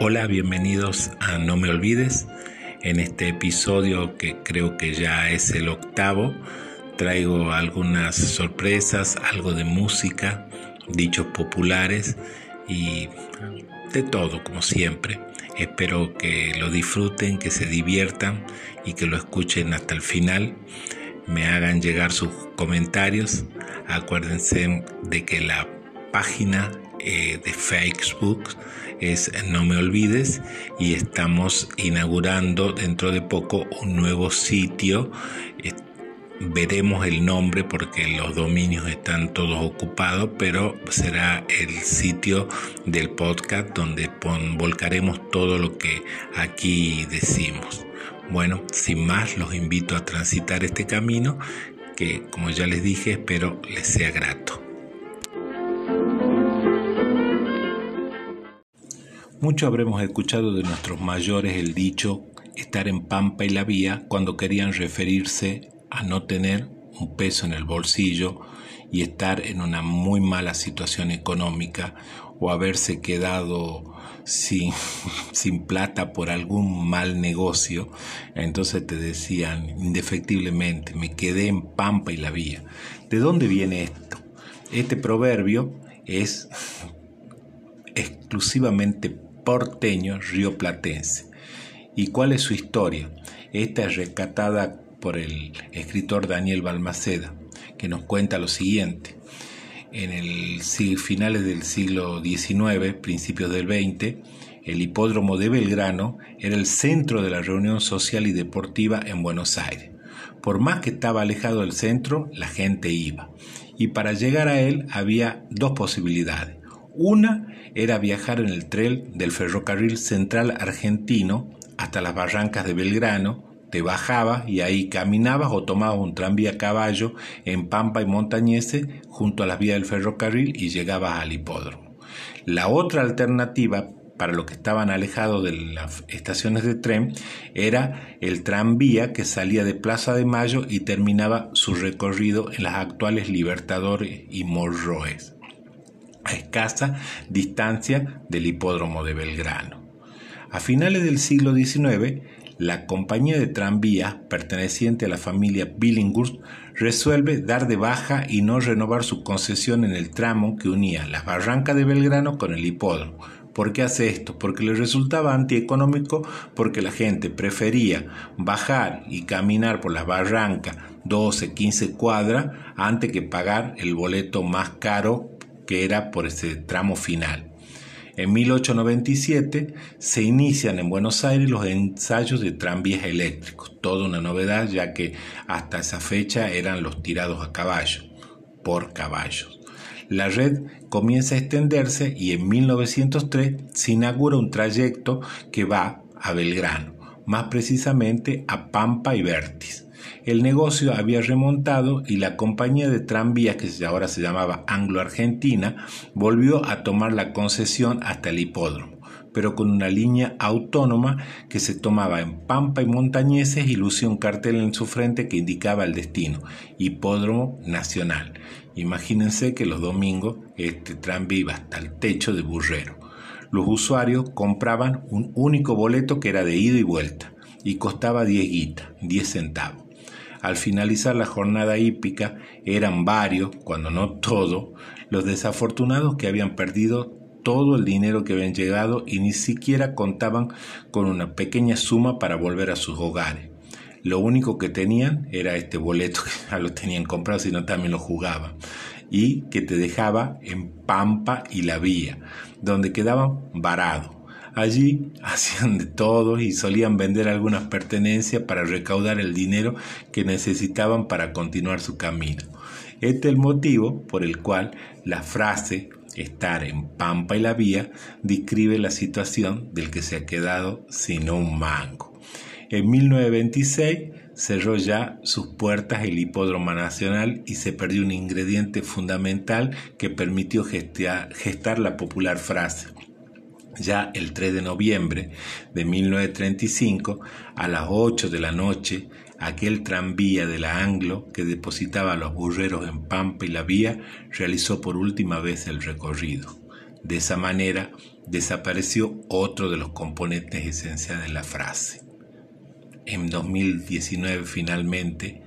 Hola, bienvenidos a No me olvides. En este episodio que creo que ya es el octavo, traigo algunas sorpresas, algo de música, dichos populares y de todo como siempre. Espero que lo disfruten, que se diviertan y que lo escuchen hasta el final. Me hagan llegar sus comentarios. Acuérdense de que la página eh, de Facebook es No Me Olvides y estamos inaugurando dentro de poco un nuevo sitio. veremos el nombre porque los dominios están todos ocupados, pero será el sitio del podcast donde volcaremos todo lo que aquí decimos. Bueno, sin más, los invito a transitar este camino que, como ya les dije, espero les sea grato. Mucho habremos escuchado de nuestros mayores el dicho estar en pampa y la vía cuando querían referirse a no tener un peso en el bolsillo y estar en una muy mala situación económica o haberse quedado sin, sin plata por algún mal negocio, entonces te decían indefectiblemente, me quedé en pampa y la vía. ¿De dónde viene esto? Este proverbio es exclusivamente porteño rioplatense. ¿Y cuál es su historia? Esta es rescatada por el escritor Daniel Balmaceda, que nos cuenta lo siguiente. En el finales del siglo XIX, principios del XX, el hipódromo de Belgrano era el centro de la reunión social y deportiva en Buenos Aires. Por más que estaba alejado del centro, la gente iba. Y para llegar a él había dos posibilidades. Una era viajar en el tren del ferrocarril central argentino hasta las barrancas de Belgrano, te bajabas y ahí caminabas o tomabas un tranvía a caballo en Pampa y Montañese junto a las vías del ferrocarril y llegabas al hipódromo. La otra alternativa para los que estaban alejados de las estaciones de tren era el tranvía que salía de Plaza de Mayo y terminaba su recorrido en las actuales Libertadores y Morroes a escasa distancia del hipódromo de Belgrano. A finales del siglo XIX, la compañía de tranvías perteneciente a la familia Billinghurst resuelve dar de baja y no renovar su concesión en el tramo que unía las barrancas de Belgrano con el hipódromo. ¿Por qué hace esto? Porque le resultaba antieconómico, porque la gente prefería bajar y caminar por las barrancas 12, 15 cuadras antes que pagar el boleto más caro que era por ese tramo final. En 1897 se inician en Buenos Aires los ensayos de tranvías eléctricos, toda una novedad ya que hasta esa fecha eran los tirados a caballo, por caballos. La red comienza a extenderse y en 1903 se inaugura un trayecto que va a Belgrano, más precisamente a Pampa y Vértiz. El negocio había remontado y la compañía de tranvías, que ahora se llamaba Anglo Argentina, volvió a tomar la concesión hasta el hipódromo, pero con una línea autónoma que se tomaba en Pampa y Montañeses y lucía un cartel en su frente que indicaba el destino, Hipódromo Nacional. Imagínense que los domingos este tranvía iba hasta el techo de Burrero. Los usuarios compraban un único boleto que era de ida y vuelta y costaba 10 guitas, 10 centavos. Al finalizar la jornada hípica eran varios, cuando no todos, los desafortunados que habían perdido todo el dinero que habían llegado y ni siquiera contaban con una pequeña suma para volver a sus hogares. Lo único que tenían era este boleto que ya lo tenían comprado, sino también lo jugaban. Y que te dejaba en Pampa y la Vía, donde quedaban varados Allí hacían de todo y solían vender algunas pertenencias para recaudar el dinero que necesitaban para continuar su camino. Este es el motivo por el cual la frase estar en Pampa y la Vía describe la situación del que se ha quedado sin un mango. En 1926 cerró ya sus puertas el Hipódromo Nacional y se perdió un ingrediente fundamental que permitió gestar la popular frase ya el 3 de noviembre de 1935, a las 8 de la noche, aquel tranvía de la Anglo que depositaba los burreros en Pampa y la Vía realizó por última vez el recorrido. De esa manera desapareció otro de los componentes esenciales de la frase. En 2019 finalmente,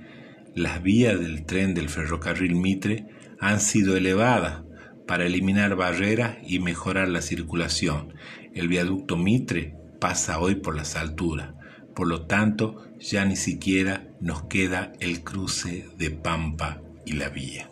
las vías del tren del ferrocarril Mitre han sido elevadas para eliminar barreras y mejorar la circulación. El viaducto Mitre pasa hoy por las alturas. Por lo tanto, ya ni siquiera nos queda el cruce de Pampa y la vía.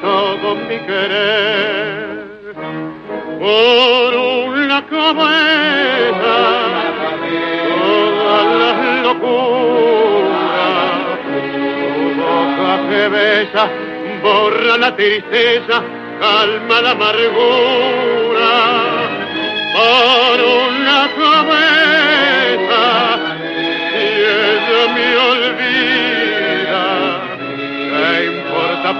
todo mi querer. Por una cabeza todas las locuras tu boca que besa borra la tristeza calma la amargura. Por una cabeza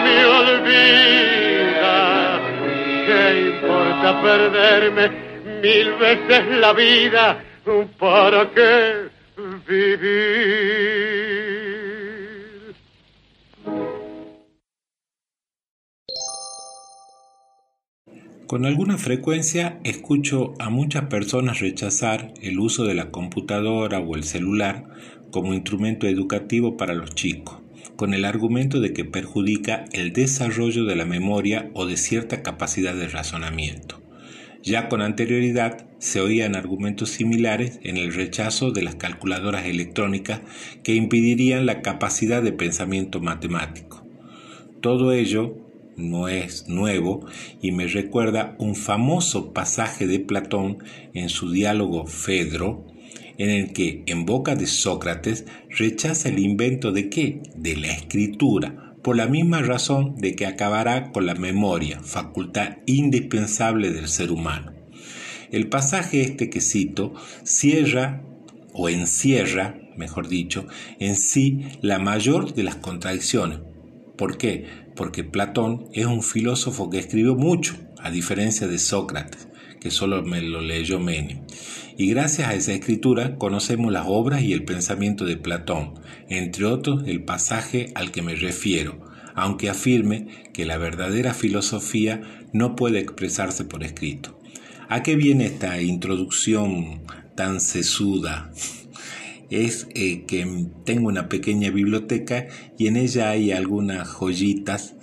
me olvida. ¿Qué importa perderme mil veces la vida? ¿Para qué vivir? Con alguna frecuencia escucho a muchas personas rechazar el uso de la computadora o el celular como instrumento educativo para los chicos con el argumento de que perjudica el desarrollo de la memoria o de cierta capacidad de razonamiento. Ya con anterioridad se oían argumentos similares en el rechazo de las calculadoras electrónicas que impedirían la capacidad de pensamiento matemático. Todo ello no es nuevo y me recuerda un famoso pasaje de Platón en su diálogo Fedro, en el que, en boca de Sócrates, rechaza el invento de qué? De la escritura, por la misma razón de que acabará con la memoria, facultad indispensable del ser humano. El pasaje este que cito cierra o encierra, mejor dicho, en sí la mayor de las contradicciones. ¿Por qué? Porque Platón es un filósofo que escribió mucho, a diferencia de Sócrates, que solo me lo leyó Menem y gracias a esa escritura conocemos las obras y el pensamiento de Platón, entre otros el pasaje al que me refiero, aunque afirme que la verdadera filosofía no puede expresarse por escrito. ¿A qué viene esta introducción tan sesuda? Es eh, que tengo una pequeña biblioteca y en ella hay algunas joyitas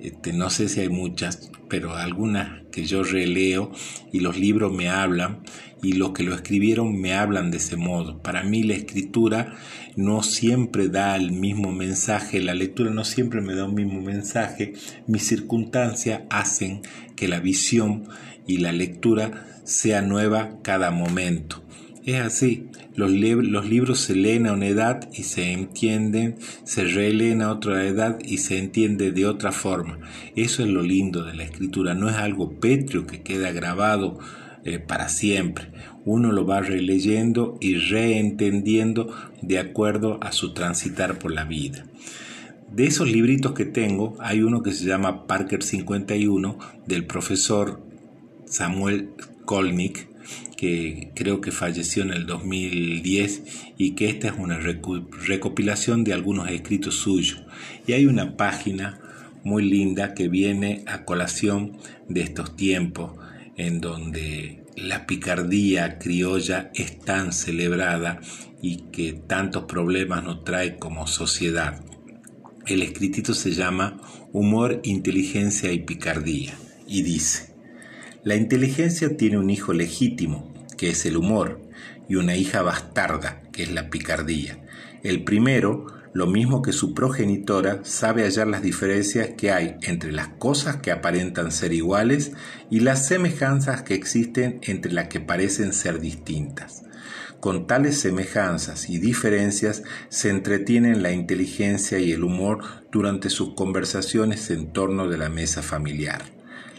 este, no sé si hay muchas, pero algunas que yo releo y los libros me hablan y los que lo escribieron me hablan de ese modo. Para mí la escritura no siempre da el mismo mensaje, la lectura no siempre me da un mismo mensaje, mis circunstancias hacen que la visión y la lectura sea nueva cada momento. Es así, los, libros se leen a una edad y se entienden, se releen a otra edad y se entiende de otra forma. Eso es lo lindo de la escritura, no es algo pétreo que queda grabado eh, para siempre. Uno lo va releyendo y reentendiendo de acuerdo a su transitar por la vida. De esos libritos que tengo, hay uno que se llama Parker 51 del profesor Samuel Kolnick, que creo que falleció en el 2010 y que esta es una recopilación de algunos escritos suyos. Y hay una página muy linda que viene a colación de estos tiempos en donde la picardía criolla es tan celebrada y que tantos problemas nos trae como sociedad. El escritito se llama Humor, Inteligencia y Picardía y dice, la inteligencia tiene un hijo legítimo, que es el humor, y una hija bastarda, que es la picardía. El primero, lo mismo que su progenitora, sabe hallar las diferencias que hay entre las cosas que aparentan ser iguales y las semejanzas que existen entre las que parecen ser distintas. Con tales semejanzas y diferencias se entretienen la inteligencia y el humor durante sus conversaciones en torno de la mesa familiar.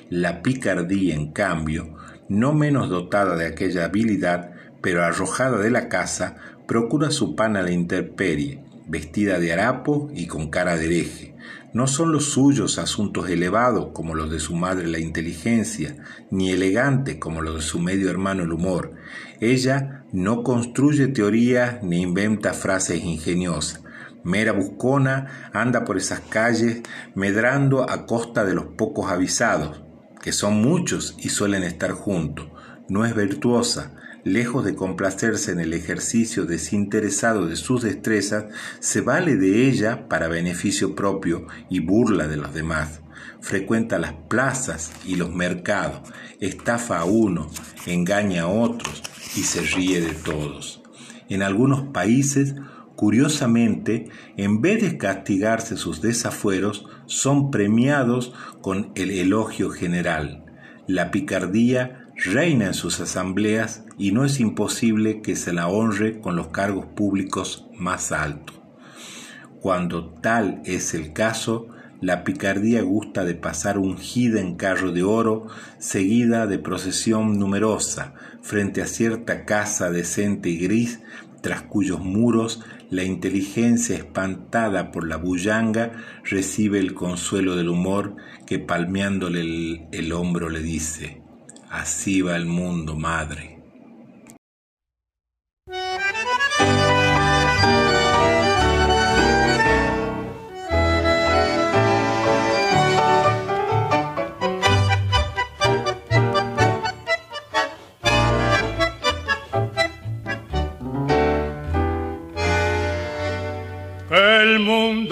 La picardía, en cambio, no menos dotada de aquella habilidad, pero arrojada de la casa, procura su pan a la intemperie, vestida de harapo y con cara de hereje. No son los suyos asuntos elevados como los de su madre la inteligencia, ni elegantes como los de su medio hermano el humor. Ella no construye teorías ni inventa frases ingeniosas. Mera buscona anda por esas calles medrando a costa de los pocos avisados, que son muchos y suelen estar juntos. No es virtuosa, lejos de complacerse en el ejercicio desinteresado de sus destrezas, se vale de ella para beneficio propio y burla de los demás. Frecuenta las plazas y los mercados, estafa a uno, engaña a otros y se ríe de todos. En algunos países, curiosamente, en vez de castigarse sus desafueros, son premiados con el elogio general. La picardía reina en sus asambleas y no es imposible que se la honre con los cargos públicos más altos. Cuando tal es el caso, la picardía gusta de pasar ungida en carro de oro, seguida de procesión numerosa, frente a cierta casa decente y gris, tras cuyos muros la inteligencia espantada por la bullanga recibe el consuelo del humor que palmeándole el, el hombro le dice, Así va el mundo, madre.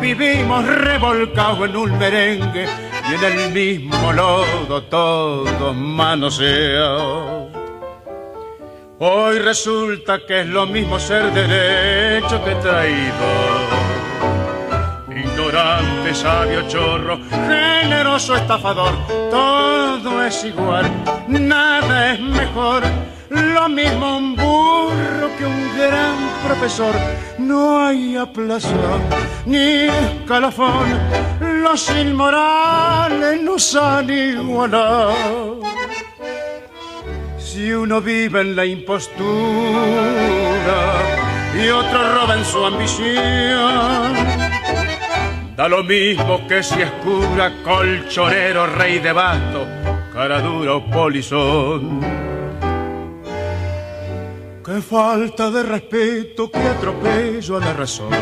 Vivimos revolcados en un merengue y en el mismo lodo todos manoseados. Hoy resulta que es lo mismo ser derecho que traído. Ignorante, sabio, chorro, generoso, estafador, todo es igual, nada es mejor. Lo mismo un burro que un gran profesor. No hay aplazón ni escalafón. Los inmorales nos han igualado. Si uno vive en la impostura y otro roba en su ambición, da lo mismo que si es cura, colchonero, rey de basto, cara dura o polizón. Qué falta de respeto, qué atropello a la razón.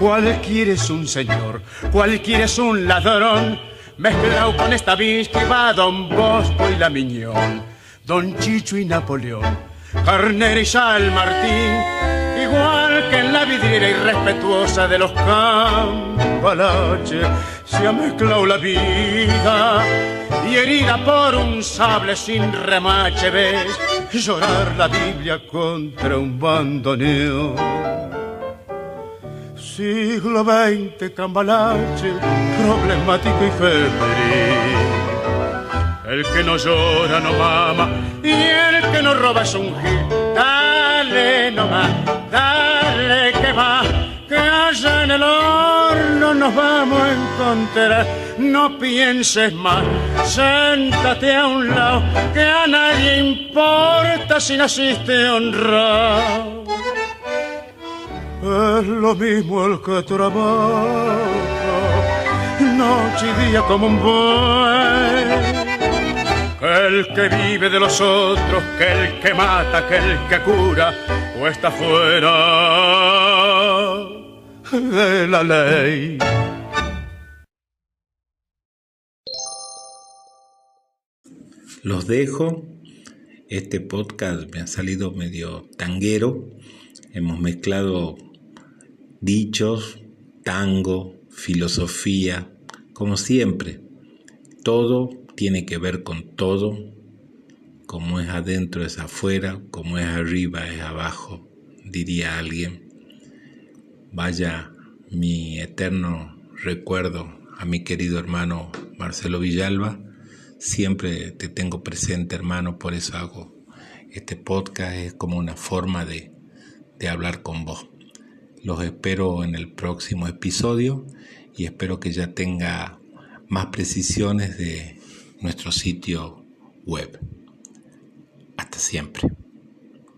Cualquiera es un señor, cualquiera es un ladrón, mezclado con esta bis que va Don Bosco y la Miñón. Don Chicho y Napoleón, Carnera y San Martín, igual que en la vidriera irrespetuosa de los campalaches, se ha mezclado la vida y herida por un sable sin remache ves llorar la Biblia contra un bandoneón. Siglo XX, cambalache, problemático y febril. El que no llora no mama y el que no roba es un gil. Dale nomás, dale que va, que allá en el horno nos vamos a encontrar. No pienses más, séntate a un lado, que a nadie importa si naciste honrado. Es lo mismo el que trabaja, noche y día como un buey el que vive de los otros, que el que mata, que el que cura, o está fuera de la ley. Los dejo. Este podcast me ha salido medio tanguero. Hemos mezclado dichos, tango, filosofía, como siempre. Todo tiene que ver con todo, como es adentro es afuera, como es arriba es abajo, diría alguien. Vaya mi eterno recuerdo a mi querido hermano Marcelo Villalba. Siempre te tengo presente, hermano, por eso hago este podcast. Es como una forma de, de hablar con vos. Los espero en el próximo episodio y espero que ya tenga más precisiones de nuestro sitio web. Hasta siempre.